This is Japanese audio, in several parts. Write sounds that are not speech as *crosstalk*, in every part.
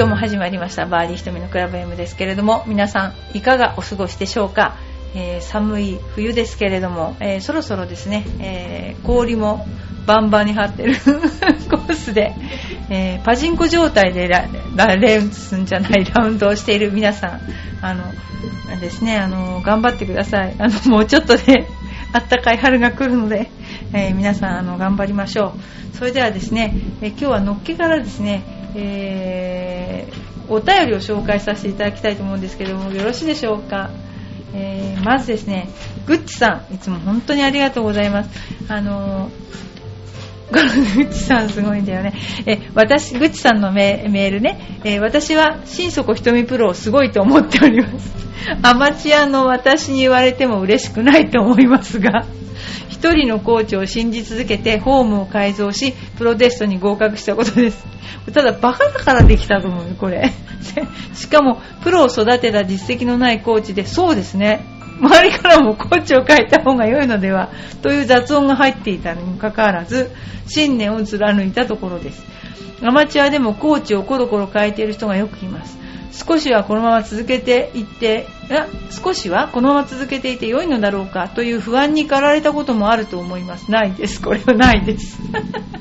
今日も始まりましたバーディー瞳のクラブ M ですけれども皆さんいかがお過ごしでしょうか、えー、寒い冬ですけれども、えー、そろそろですね、えー、氷もバンバンに張ってる *laughs* コースで、えパチンコ状態でラレースじゃないラウンドをしている皆さんあのですねあの頑張ってください。あのもうちょっとで *laughs* あったかい春が来るので、え皆さんあの頑張りましょう。それではですね、え今日はのっけからですねえー、お便りを紹介させていただきたいと思うんですけどもよろしいでしょうか、えー、まずですねグッチさんいつも本当にありがとうございますあのグッチさんすごいんだよね。え、私、グッチさんのメールね、え私は心底瞳プロをすごいと思っております。アマチュアの私に言われても嬉しくないと思いますが、一人のコーチを信じ続けてホームを改造し、プロテストに合格したことです。ただバカだからできたと思うよこれ。*laughs* しかもプロを育てた実績のないコーチでそうですね。周りからもコーチを変えた方が良いのではという雑音が入っていたにもかかわらず信念を貫いたところです。アマチュアでもコーチをコロコロ変えている人がよくいます。少しはこのまま続けていって少しはこのまま続けていて良いのだろうかという不安に駆られたこともあると思います。ないです。これはないです。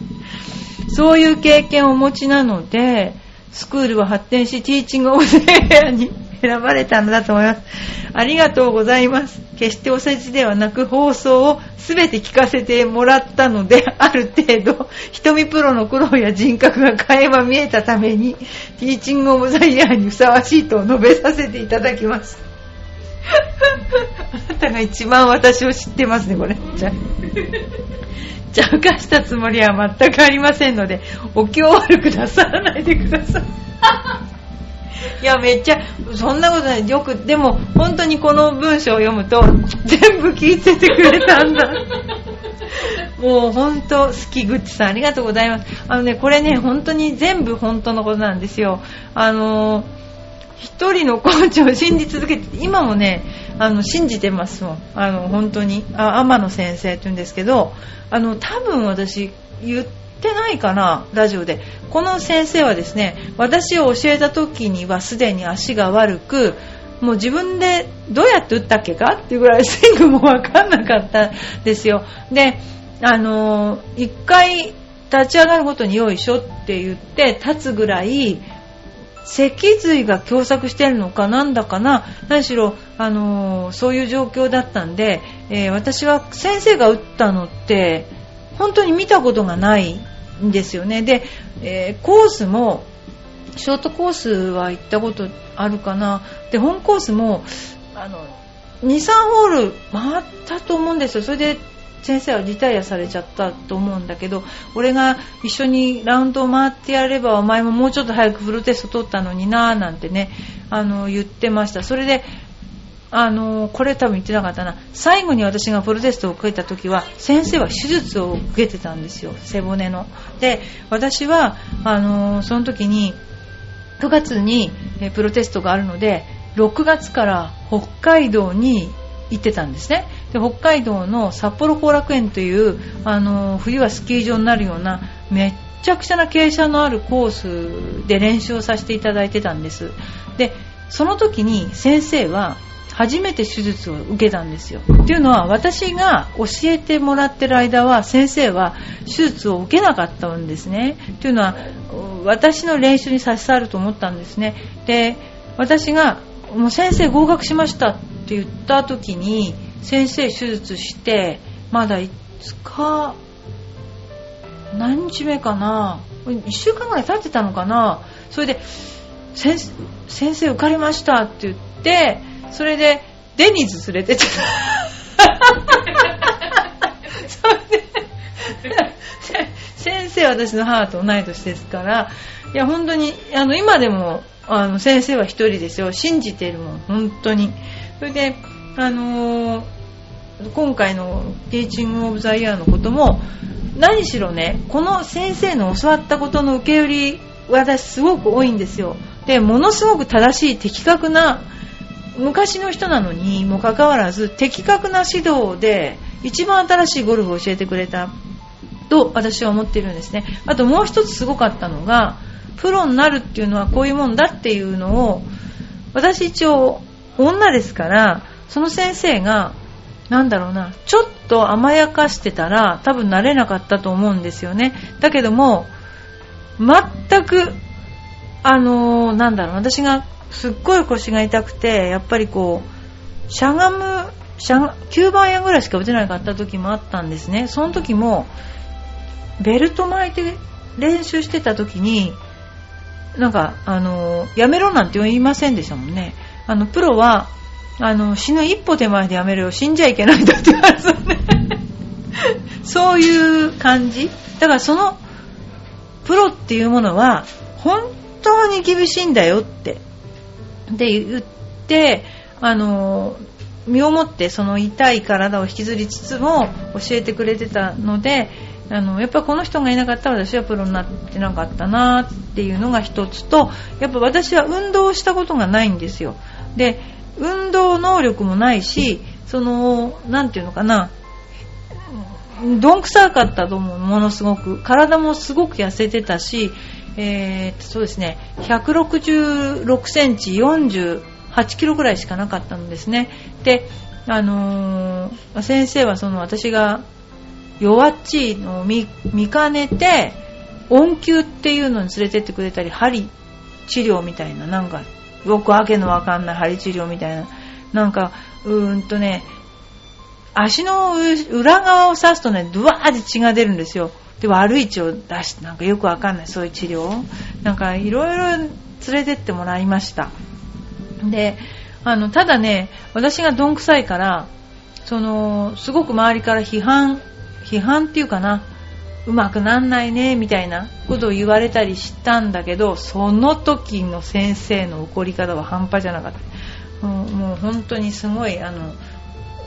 *laughs* そういう経験をお持ちなので、スクールは発展し、ティーチングオブザイヤーに選ばれたのだと思います。ありがとうございます。決してお世辞ではなく放送を全て聞かせてもらったので、ある程度、瞳プロの苦労や人格が垣間見えたために、ティーチングオブザイヤーにふさわしいと述べさせていただきます。あなたが一番私を知ってますね、これ。じゃ邪魔したつもりは全くありませんので、お気を悪くなさらないでください。いや、めっちゃ、そんなことない。よく、でも、本当にこの文章を読むと、全部聞いててくれたんだ。もう本当、好きグッチさん、ありがとうございます。あのね、これね、本当に全部本当のことなんですよ。あのー一人のコーチを信じ続けて今もねあの信じてますもんあの本当にあ天野先生って言うんですけどあの多分私言ってないかなラジオで。この先生はですね私を教えた時にはすでに足が悪くもう自分でどうやって打ったっけか？っていうぐらいスイングも分かんなかったんですよ。であの1回立ち上がるごとによいしょって言って立つぐらい脊髄が狭窄してるのか？なんだかな？何しろ、あのー、そういう状況だったんで、えー、私は先生が打ったのって本当に見たことがないんですよね。で、えー、コースもショートコースは行ったことあるかな。で本コースもあの23ホール回ったと思うんですよ。それで先生はリタイアされちゃったと思うんだけど俺が一緒にラウンドを回ってやればお前ももうちょっと早くフルテスト取ったのになーなんてねあの言ってました。それであのこれ多分言ってなかったな。最後に私がフルテストを受けた時は先生は手術を受けてたんですよ。背骨の。で私はあのその時に9月にプロテストがあるので6月から北海道に行ってたんですね。で北海道の札幌後楽園というあの冬はスキー場になるようなめっちゃくちゃな傾斜のあるコースで練習をさせていただいてたんです。でその時に先生は初めて手術を受けたんですよ。っていうのは私が教えてもらってる間は先生は手術を受けなかったんですね。というのは私の練習に差し障ると思ったんですね。で私がもう先生合格しましたって言った時に先生手術してまだ5日何日目かな1週間ぐらい経ってたのかなそれで先生受かりましたって言ってそれでデニーズ連れてって。それで先生は私の母と同い年ですからいや本当にあの今でもあの先生は一人ですよ。信じてるもん本当に。それであのー、今回のティーチング・オブ・ザ・イヤーのことも何しろねこの先生の教わったことの受け売り私すごく多いんですよ。でものすごく正しい的確な昔の人なのにもかかわらず的確な指導で一番新しいゴルフを教えてくれたと私は思っているんですね。あともう一つすごかったのがプロになるっていうのはこういうもんだっていうのを私一応女ですからその先生がなんだろうなちょっと甘やかしてたら多分なれなかったと思うんですよね。だけども全くあのー、なんだろう私がすっごい腰が痛くてやっぱりこうしゃがむしゃが9番円ぐらいしか打てなかった時もあったんですね。その時もベルト巻いて練習してた時になんかあのやめろなんて言いませんでしたもんね。あのプロはあの死ぬ一歩手前でやめるよ。死んじゃいけないんだって言われてね *laughs* そういう感じ。だからそのプロっていうものは本当に厳しいんだよって。で言ってあの身をもってその痛い体を引きずりつつも教えてくれてたのであのやっぱこの人がいなかったら私はプロになってなかったなっていうのが一つとやっぱ私は運動したことがないんですよ。で運動能力もないしその何て言うのかなどんくさかったと思うものすごく。体もすごく痩せてたし、えー、そうですね。166センチ48キロぐらいしかなかったんですね。であのー、先生はその私が弱っちいのを見かねて音球っていうのに連れてってくれたり針治療みたいななんかよくわけのわかんない針治療みたいななんかうーんとね足の裏側を刺すとねドワーって血が出るんですよ。で悪い血を出してなんかよくわかんないそういう治療なんかいろいろ連れてってもらいました。であのただね私がどんくさいからそのすごく周りから批判批判っていうかなうまくなんないねみたいなことを言われたりしたんだけどその時の先生の怒り方は半端じゃなかった。もうもう本当にすごいあの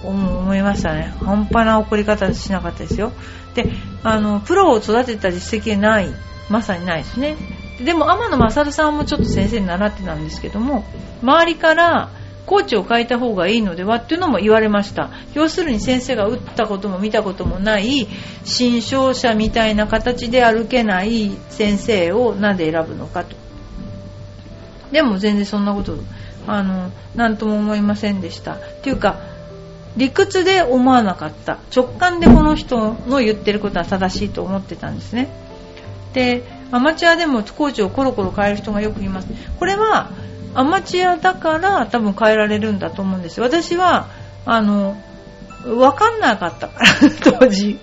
思いましたね。半端な怒り方しなかったですよ。であのプロを育てた実績ない。まさにないですね。でも天野勝さんもちょっと先生に習ってたんですけども周りからコーチを変えた方がいいのではっていうのも言われました。要するに先生が打ったことも見たこともない新商者みたいな形で歩けない先生を何で選ぶのかと。でも全然そんなことあの何とも思いませんでした。っていうか理屈で思わなかった。直感でこの人の言ってることは正しいと思ってたんですね。でアマチュアでもコーチをコロコロ変える人がよくいます。これはアマチュアだから多分変えられるんだと思うんです私はあの分かんなかった。か *laughs* ら当時。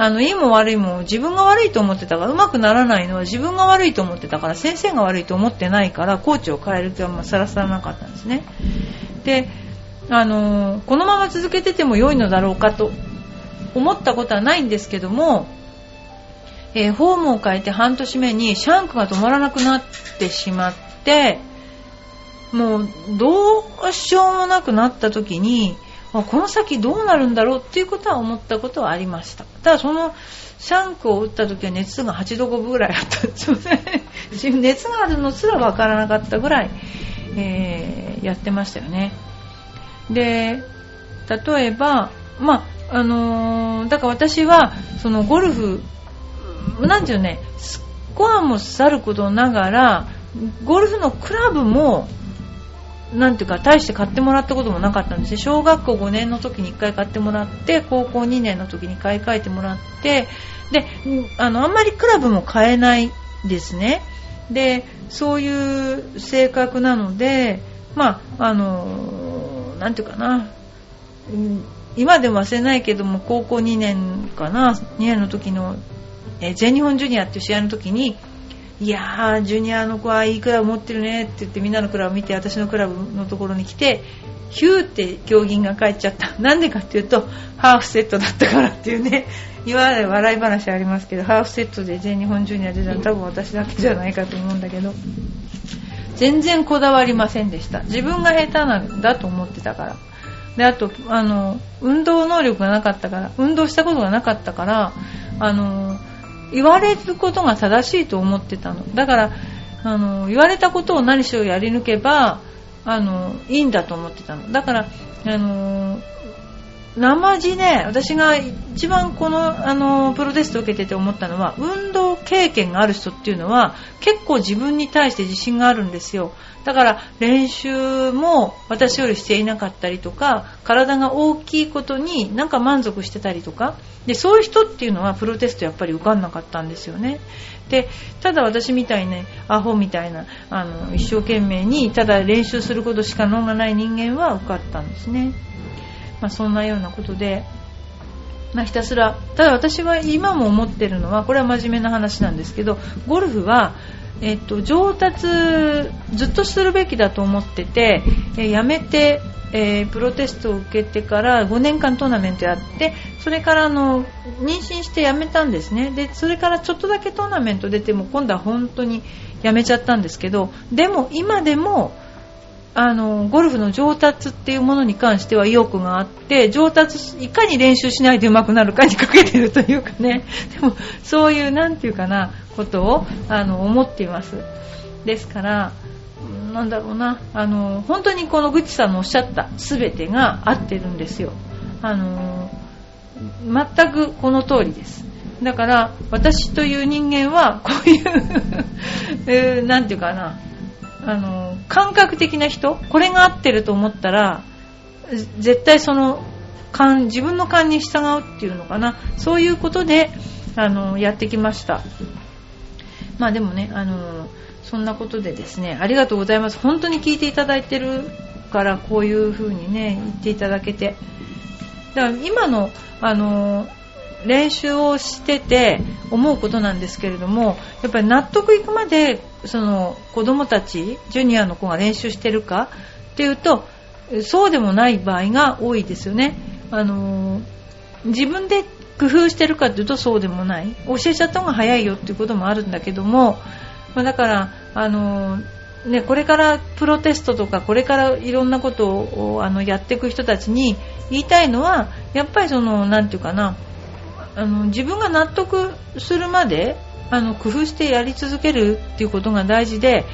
あのいいも悪いも自分が悪いと思ってたからうまくならないのは自分が悪いと思ってたから先生が悪いと思ってないからコーチを変える気はさらさらなかったんですね。であのこのまま続けてても良いのだろうかと思ったことはないんですけども、えー、フォームを変えて半年目にシャンクが止まらなくなってしまってもうどうしようもなくなった時にこの先どうなるんだろうっていうことは思ったことはありました。ただそのシャンクを打った時は熱が8度5分ぐらいあったんですよね。*laughs* 熱があるのすら分からなかったぐらい、えー、やってましたよね。で例えばまああのー、だから私はそのゴルフなんていうねスコアもさることながらゴルフのクラブもなんていうか大して買ってもらったこともなかったんですね。小学校5年の時に1回買ってもらって高校2年の時に買い替えてもらってであのあんまりクラブも買えないですね。でそういう性格なのでまああのなんていうかな。うん。今でも忘れないけども高校2年かな。2年の時のえ全日本ジュニアっていう試合の時にいやー、ジュニアの子はいいクラブ持ってるねって言ってみんなのクラブ見て私のクラブのところに来て、ヒューって競技が帰っちゃった。*laughs* なんでかっていうと、ハーフセットだったからっていうね、いわゆる笑い話ありますけど、ハーフセットで全日本ジュニア出たの多分私だけじゃないかと思うんだけど、全然こだわりませんでした。自分が下手なんだと思ってたから。で、あと、あの、運動能力がなかったから、運動したことがなかったから、あの、言われることが正しいと思ってたのだからあの言われたことを何しろやり抜けばあのいいんだと思ってたのだからあの生地ね私が一番このあのプロテストを受けてて思ったのは運動経験がある人っていうのは結構自分に対して自信があるんですよ。だから練習も私よりしていなかったりとか体が大きいことになんか満足してたりとかでそういう人っていうのはプロテストやっぱり受かんなかったんですよね。でただ私みたいねアホみたいなあの一生懸命にただ練習することしか能がない人間は受かったんですね。まあ、そんなようなことで、まあ、ひたすらただ私は今も思ってるのはこれは真面目な話なんですけどゴルフは、えっと、上達ずっとするべきだと思ってて、え、やめて、えー、プロテストを受けてから5年間トーナメントやってそれからあの妊娠してやめたんですね。でそれからちょっとだけトーナメント出ても今度は本当にやめちゃったんですけどでも今でもあのゴルフの上達っていうものに関しては意欲があって上達いかに練習しないで上手くなるかにかけてるというかね。*laughs* でもそういうなんていうかなことをあの思っています。ですからなんだろうな。あの本当にこのグッチさんのおっしゃった全てが合ってるんですよ。あの全くこの通りです。だから私という人間はこういう *laughs* えー、なんていうかな。あの感覚的な人これが合ってると思ったら絶対その勘自分の勘に従うっていうのかな。そういうことであのやってきました。まあでもねあのそんなことでですねありがとうございます。本当に聞いていただいてるからこういう風にね言っていただけて。だから今のあの練習をしてて思うことなんですけれどもやっぱり納得いくまでその子供たちジュニアの子が練習してるかっていうとそうでもない場合が多いですよね。あの自分で工夫してるかっていうとそうでもない教えちゃった方が早いよっていうこともあるんだけども、まあ、だからあのね、これからプロテストとかこれからいろんなことをあのやっていく人たちに言いたいのはやっぱりそのなんていうかなあの自分が納得するまであの工夫してやり続けるっていうことが大事で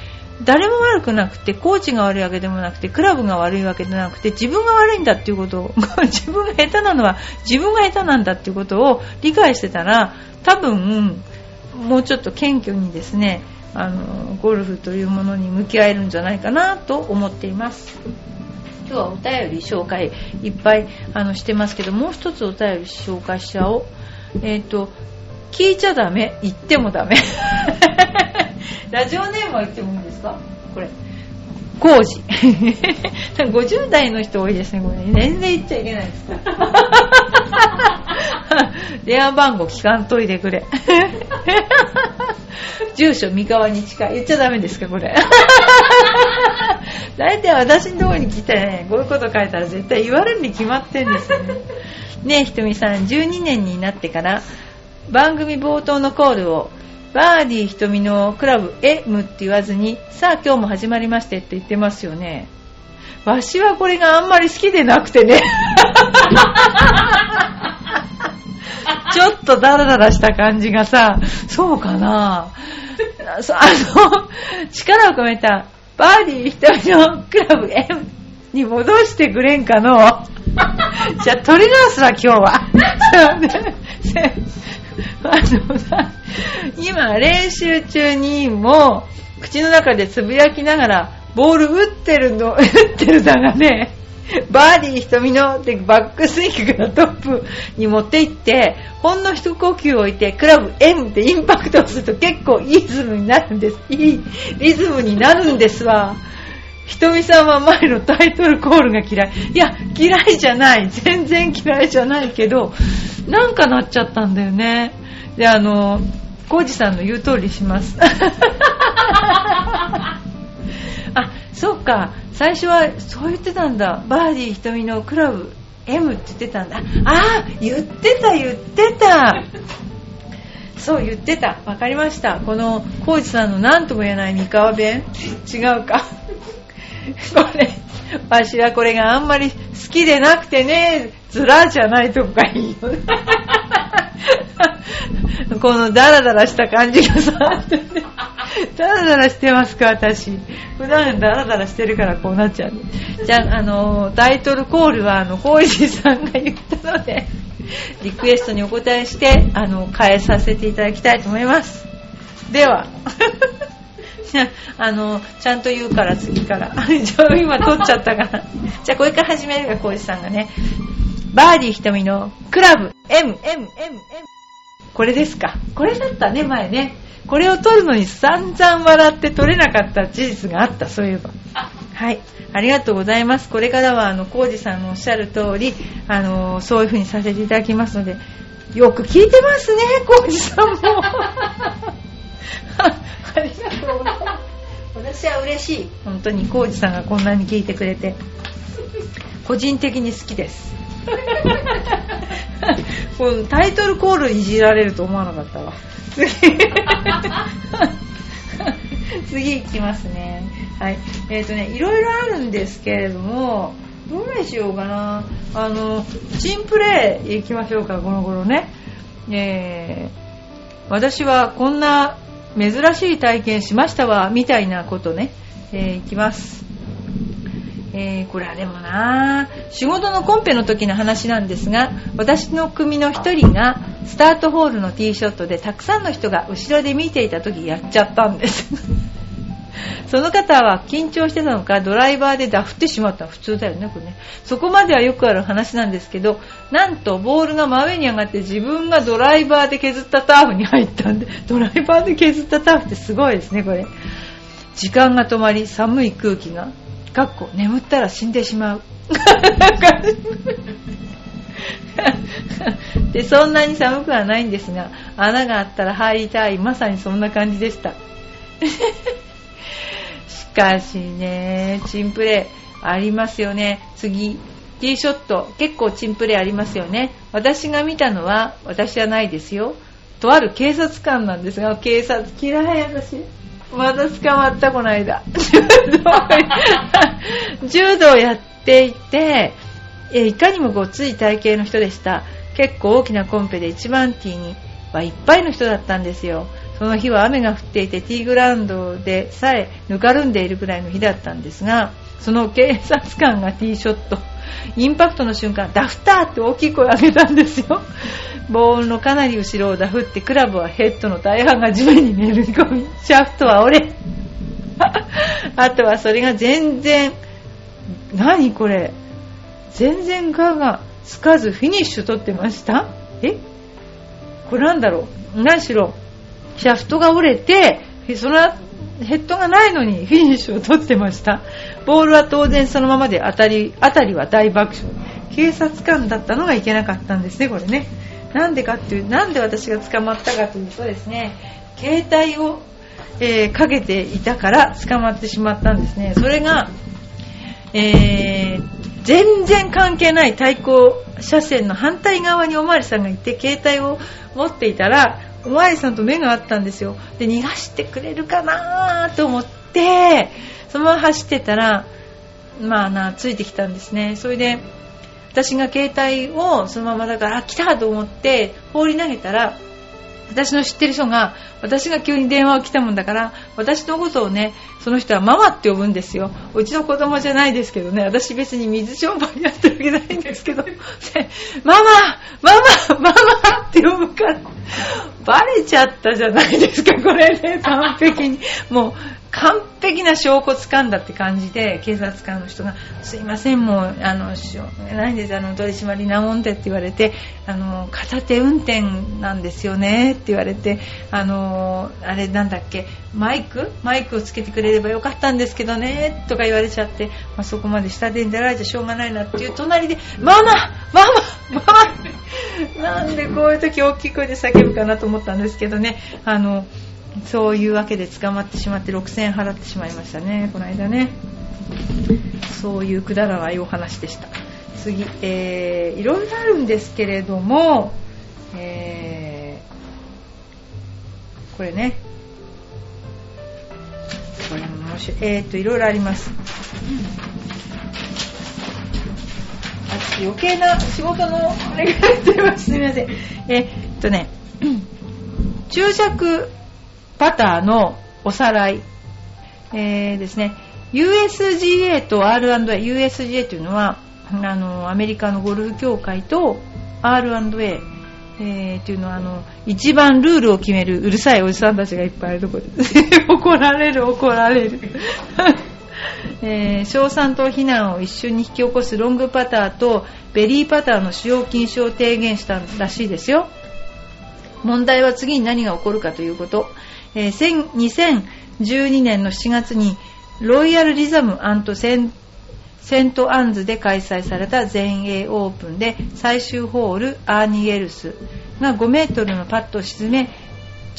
誰も悪くなくてコーチが悪いわけでもなくてクラブが悪いわけでなくて自分が悪いんだっていうことを *laughs* 自分が下手なのは自分が下手なんだっていうことを理解してたら多分もうちょっと謙虚にですねあのゴルフというものに向き合えるんじゃないかなと思っています。今日はお便り紹介いっぱいあのしてますけどもう一つお便り紹介しちゃおう。えっ、ー、と、聞いちゃダメ、言ってもダメ。*laughs* ラジオネームは言ってもいいんですか？これ。工事。*laughs* 50代の人多いですね、これ。全然言っちゃいけないです。*laughs* 電話番号聞かんといてくれ。住所三河に近い。言っちゃダメですか、これ。大体私のところに来てね、こういうこと書いたら絶対言われるに決まってんですよね。ねえひとみさん12年になってから番組冒頭のコールをバーディーひとみのクラブ M って言わずにさあ今日も始まりましてって言ってますよね。わしはこれがあんまり好きでなくてね。*laughs* ちょっとダラダラした感じがさそうかな。あの力を込めたバーディーひとみのクラブ M に戻してくれんかの。じゃあ、取り直すわ、今日は。*laughs* *laughs* あのさ、今、練習中にも、口の中でつぶやきながら、ボール打ってるの、*laughs* 打ってるだがね、バーディー瞳のでバックスイングからトップに持っていって、ほんの一呼吸置いて、クラブ M でインパクトをすると結構いいリズムになるんです。いいリズムになるんですわ。ひとみさんは前のタイトルコールが嫌い。いや、嫌いじゃない。全然嫌いじゃないけど、なんかなっちゃったんだよね。で、あの、コージさんの言う通りします。*laughs* あ、そうか。最初はそう言ってたんだ。バーディーひとみのクラブ M って言ってたんだ。あ、言ってた言ってた。そう言ってた。わかりました。このコージさんの何とも言えない三河弁違うか。これ、わしはこれがあんまり好きでなくてね、ずらじゃないとこがいいよね。*laughs* このダラダラした感じがさ、*laughs* ダラダラしてますか、私。普段ダラダラしてるからこうなっちゃう。じゃあ、あの、タイトルコールは、あの、コージさんが言ったので、リクエストにお答えして、あの、変えさせていただきたいと思います。では、*laughs* あの、ちゃんと言うから次から。今撮っちゃったから。じゃあこれから始めるが、コージさんがね。バーディー瞳のクラブ M、M、M、M。これですか。これだったね、前ね。これを撮るのに散々笑って撮れなかった事実があった、そういえば。はい。ありがとうございます。これからは、あの、コージさんのおっしゃる通り、あの、そういう風にさせていただきますので、よく聞いてますね、コージさんも。*laughs* ありがとうございます。私は嬉しい。本当にコージさんがこんなに聞いてくれて。個人的に好きです。*laughs* *laughs* このタイトルコールいじられると思わなかったわ。次。*laughs* 次いきますね。はい。えっ、ー、とね、いろいろあるんですけれども、どれしようかな。あの、チンプレイ行きましょうか、この頃ね。えー、私はこんな珍しい体験しましたわ、みたいなことね、えー、いきます。えー、これはでもな仕事のコンペの時の話なんですが私の組の1人がスタートホールのティーショットでたくさんの人が後ろで見ていた時やっちゃったんです。*laughs* その方は緊張してたのかドライバーでダフってしまった。普通だよねこれね。そこまではよくある話なんですけどなんとボールが真上に上がって自分がドライバーで削ったターフに入ったんでドライバーで削ったターフってすごいですねこれ。時間が止まり寒い空気が。かっこ眠ったら死んでしまう。*laughs* でそんなに寒くはないんですが穴があったら入りたい。まさにそんな感じでした。*laughs* しかしねチンプレーありますよね。次ティーショット。結構チンプレーありますよね。私が見たのは私じゃないですよ。とある警察官なんですが警察嫌い私まだ捕まったこの間。*laughs* 柔道やっていていかにもごつい体型の人でした。結構大きなコンペで1番ティーにはいっぱいの人だったんですよ。その日は雨が降っていてティーグラウンドでさえぬかるんでいるくらいの日だったんですがその警察官がティーショット。インパクトの瞬間ダフターって大きい声を上げたんですよ。ボールのかなり後ろをダフってクラブはヘッドの大半が地面にねり込みシャフトは折れ。*laughs* あとはそれが全然何これ。全然ガがつかずフィニッシュ取ってました。え？これなんだろう？何しろシャフトが折れてそのヘッドがないのにフィニッシュを取ってました。ボールは当然そのままで当たり当たりは大爆笑。警察官だったのがいけなかったんですねこれね。なんでかっていう、なんで私が捕まったかというとですね、携帯を、えー、かけていたから捕まってしまったんですね。それが、えー、全然関係ない対向車線の反対側におまわりさんがいて、携帯を持っていたら、おまわりさんと目が合ったんですよ。で、逃がしてくれるかなと思って、そのまま走ってたら、まあな、ついてきたんですね。それで、私が携帯をそのままだからあ来たと思って放り投げたら私の知ってる人が私が急に電話を来たもんだから私のことをねその人はママって呼ぶんですようちの子供じゃないですけどね私別に水商売やってるわけないんですけどママママママって呼ぶからバレちゃったじゃないですかこれね完璧に。もう完璧な証拠掴んだって感じで警察官の人が「すいませんもうあの何ですあの取締まりなもんで」って言われてあの片手運転なんですよねって言われてあのあれなんだっけマイク？マイクをつけてくれればよかったんですけどねとか言われちゃって、まあ、そこまで下手に出られちゃしょうがないなっていう隣で「ママママママ!」なんでこういう時大きい声で叫ぶかなと思ったんですけどねあのそういうわけで捕まってしまって6000円払ってしまいましたね。この間ね。そういうくだらないお話でした。次、えー、いろいろあるんですけれども、えー、これね。これも面白い。えー、っといろいろあります。あ余計な仕事のあれが出ます。すみません。えー、っとね。注釈パターのおさらい、えー、ですね。USGA と R&A USGA というのはあのアメリカのゴルフ協会と R&A えー、っていうのはあの一番ルールを決めるうるさいおじさんたちがいっぱいいるところで怒られる怒られる。*laughs* えー、硝酸と避難を一瞬に引き起こすロングパターとベリーパターの使用禁止を提言したらしいですよ。問題は次に何が起こるかということ、えー、2012年の7月にロイヤルリザムセンセントアンズで開催された全英オープンで最終ホールアーニエルスが5メートルのパットを沈め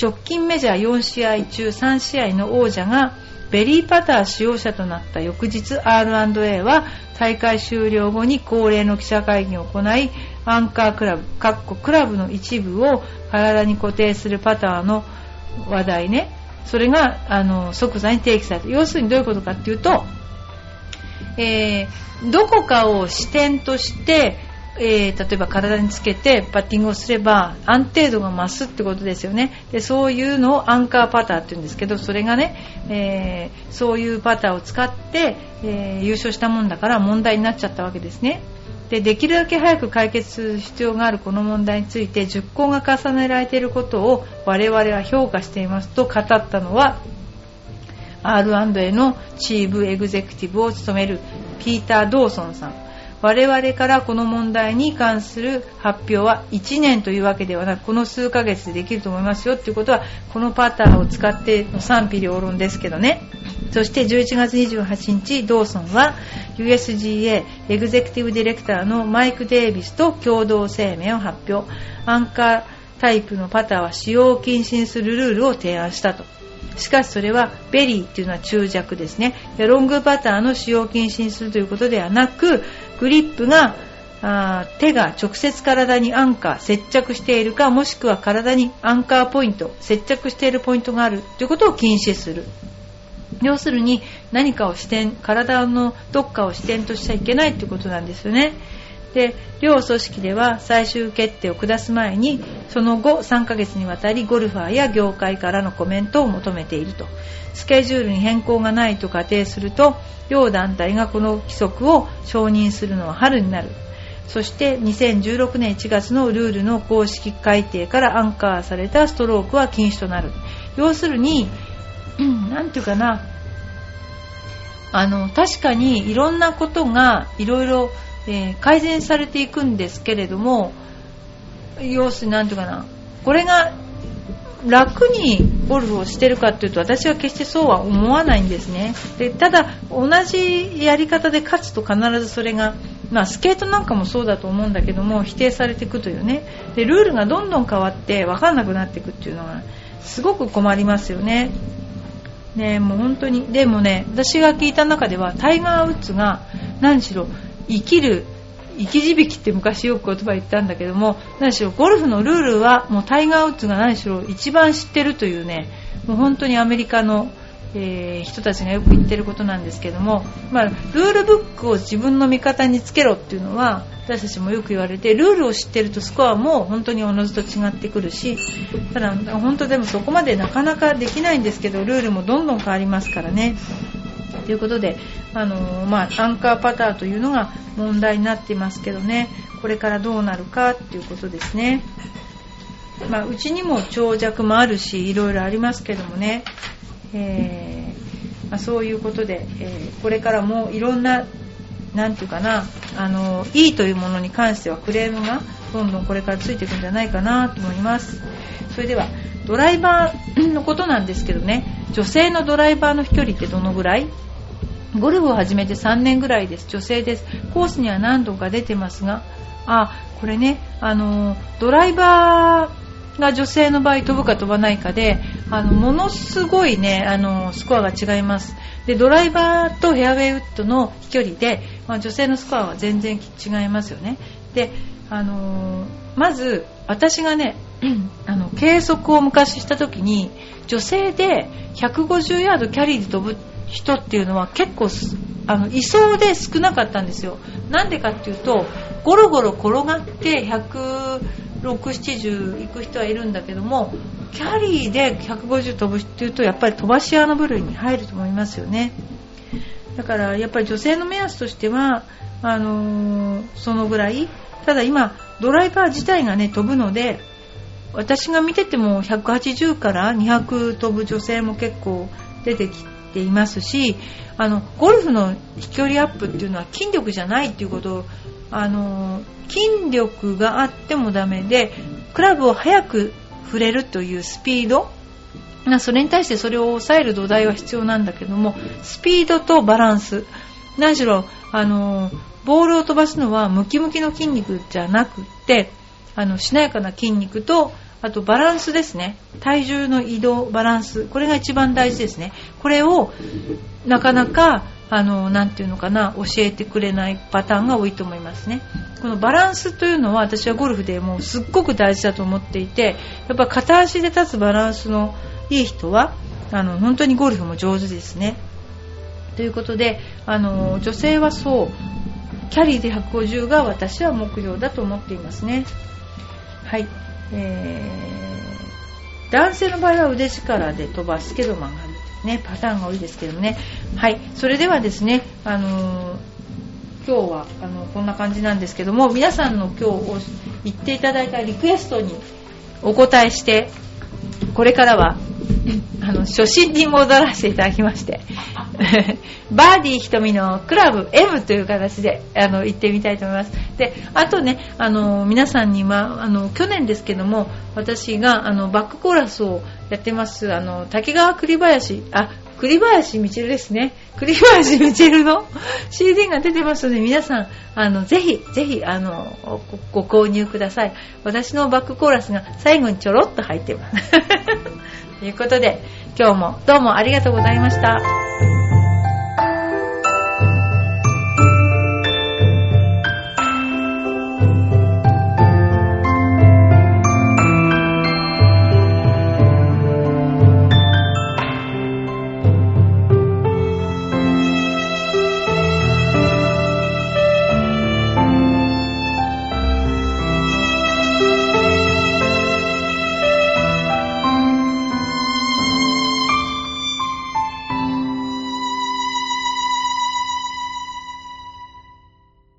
直近メジャー4試合中3試合の王者がベリーパター使用者となった。翌日 R&A は大会終了後に恒例の記者会見を行いアンカークラブ、かっこクラブの一部を体に固定するパターの話題ね、それがあの即座に提起された。要するにどういうことかっていうと、えー、どこかを視点として、えー、例えば体につけてバッティングをすれば安定度が増すってことですよねでそういうのをアンカーパターって言うんですけどそれがね、えー、そういうパターを使って、え優勝したもんだから問題になっちゃったわけですねでできるだけ早く解決する必要があるこの問題について熟考が重ねられていることを我々は評価していますと語ったのは R&A のチームエグゼクティブを務めるピーター・ドーソンさん。我々からこの問題に関する発表は1年というわけではなくこの数ヶ月でできると思いますよということはこのパターンを使っての賛否両論ですけどね。そして11月28日ドーソンは USGA エグゼクティブディレクターのマイク・デイビスと共同声明を発表。アンカータイプのパターは使用を禁止にするルールを提案したと。しかしそれはベリーっていうのは中尺ですね。ロングパターの使用禁止にするということではなくグリップがあ手が直接体にアンカー接着しているかもしくは体にアンカーポイント接着しているポイントがあるということを禁止する。要するに何かを視点体のどっかを視点としちゃいけないということなんですよね。で両組織では最終決定を下す前にその後3ヶ月にわたりゴルファーや業界からのコメントを求めていると。スケジュールに変更がないと仮定すると両団体がこの規則を承認するのは春になる。そして2016年1月のルールの公式改定からアンカーされたストロークは禁止となる。要するに何て言うかな。あの確かにいろんなことがいろいろえー、改善されていくんですけれども要するに何ていうかな。これが楽にゴルフをしてるかっていうと私は決してそうは思わないんですね。でただ同じやり方で勝つと必ずそれが、まあ、スケートなんかもそうだと思うんだけども否定されていくというね。でルールがどんどん変わって分かんなくなっていくっていうのがすごく困りますよね。ねもう本当に。でもね私が聞いた中ではタイガー・ウッズが何しろ生きる生き字引きって昔よく言葉言ったんだけども何しろゴルフのルールはもうタイガー・ウッズが何しろ一番知ってるというねもう本当にアメリカの、えー、人たちがよく言ってることなんですけども、まあ、ルールブックを自分の味方につけろっていうのは私たちもよく言われてルールを知ってるとスコアも本当におのずと違ってくるしただ本当でもそこまでなかなかできないんですけどルールもどんどん変わりますからね。ということで、あのまあ、アンカーパターというのが問題になっていますけどね。これからどうなるかということですね、まあ、うちにも長尺もあるしいろいろありますけどもね、えー、まあ、そういうことで、えー、これからもいろんななんていうかなあのいいというものに関してはクレームがどんどんこれからついていくんじゃないかなと思います。それではドライバーのことなんですけどね。女性のドライバーの飛距離ってどのぐらい？ゴルフを始めて3年ぐらいです。女性です。コースには何度か出てますがあこれねあのドライバーが女性の場合飛ぶか飛ばないかであのものすごいねあのスコアが違います。でドライバーとフェアウェイウッドの飛距離で、まあ、女性のスコアは全然違いますよね。であのまず私がね *clears throat* あの計測を昔した時に女性で150ヤードキャリーで飛ぶ人っていうのは結構あのいそうで少なかったんですよ。なんでかっていうとゴロゴロ転がって16070行く人はいるんだけどもキャリーで150飛ぶっていうとやっぱり飛ばし屋の部類に入ると思いますよね。だからやっぱり女性の目安としてはあのー、そのぐらいただ今ドライバー自体がね飛ぶので私が見てても180から200飛ぶ女性も結構出てきてていますしあのゴルフの飛距離アップっていうのは筋力じゃないっていうことをあの筋力があってもダメでクラブを速く触れるというスピードそれに対してそれを抑える土台は必要なんだけどもスピードとバランス。何しろあのボールを飛ばすのはムキムキの筋肉じゃなくってあのしなやかな筋肉とあとバランスですね。体重の移動バランス。これが一番大事ですね。これをなかなかあのなていうのかな教えてくれないパターンが多いと思いますね。このバランスというのは私はゴルフでもうすっごく大事だと思っていてやっぱ片足で立つバランスのいい人はあの本当にゴルフも上手ですね。ということであの女性はそうキャリーで150が私は目標だと思っていますね。はい。えー、男性の場合は腕力で飛ばすけど曲がる、ね、パターンが多いですけどね。はいそれではですね、あのー、今日はあのこんな感じなんですけども皆さんの今日言っていただいたリクエストにお答えしてこれからはあの初心に戻らせていただきまして *laughs* バーディー瞳のクラブ M という形であの行ってみたいと思いますであとねあの皆さんにはあの去年ですけども私があのバックコーラスをやってますあの竹川栗林あ栗林みちるですね。栗林みちるの CD が出てますので、皆さん、あの、ぜひ、ぜひ、あの、ご購入ください。私のバックコーラスが最後にちょろっと入ってます。ということで、今日もどうもありがとうございました。